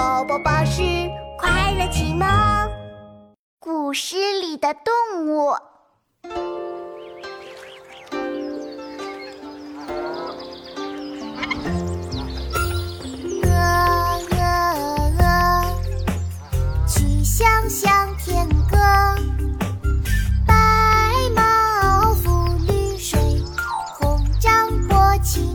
宝宝巴士快乐启蒙，古诗里的动物。鹅鹅鹅，曲项向天歌。白毛浮绿水，红掌拨清